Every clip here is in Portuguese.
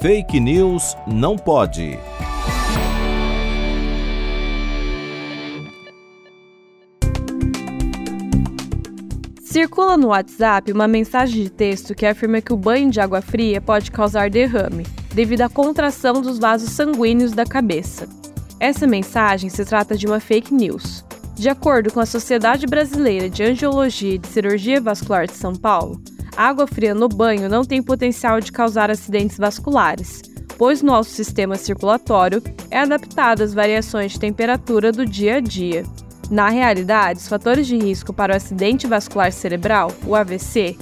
Fake News não pode. Circula no WhatsApp uma mensagem de texto que afirma que o banho de água fria pode causar derrame, devido à contração dos vasos sanguíneos da cabeça. Essa mensagem se trata de uma fake news. De acordo com a Sociedade Brasileira de Angiologia e de Cirurgia Vascular de São Paulo, água fria no banho não tem potencial de causar acidentes vasculares, pois nosso sistema circulatório é adaptado às variações de temperatura do dia a dia. Na realidade, os fatores de risco para o acidente vascular cerebral, o AVC,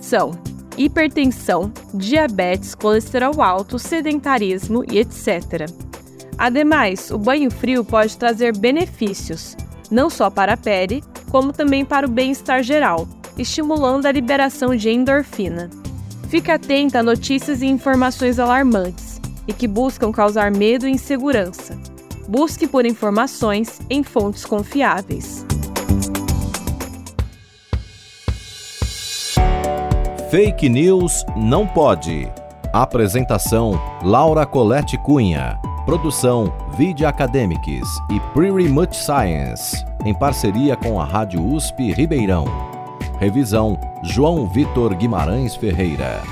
são hipertensão, diabetes, colesterol alto, sedentarismo e etc. Ademais, o banho frio pode trazer benefícios, não só para a pele, como também para o bem-estar geral, estimulando a liberação de endorfina. Fique atenta a notícias e informações alarmantes e que buscam causar medo e insegurança. Busque por informações em fontes confiáveis. Fake News não pode. Apresentação: Laura Colette Cunha. Produção: Vide Academics e Pretty Much Science, em parceria com a Rádio USP Ribeirão. Revisão: João Vitor Guimarães Ferreira.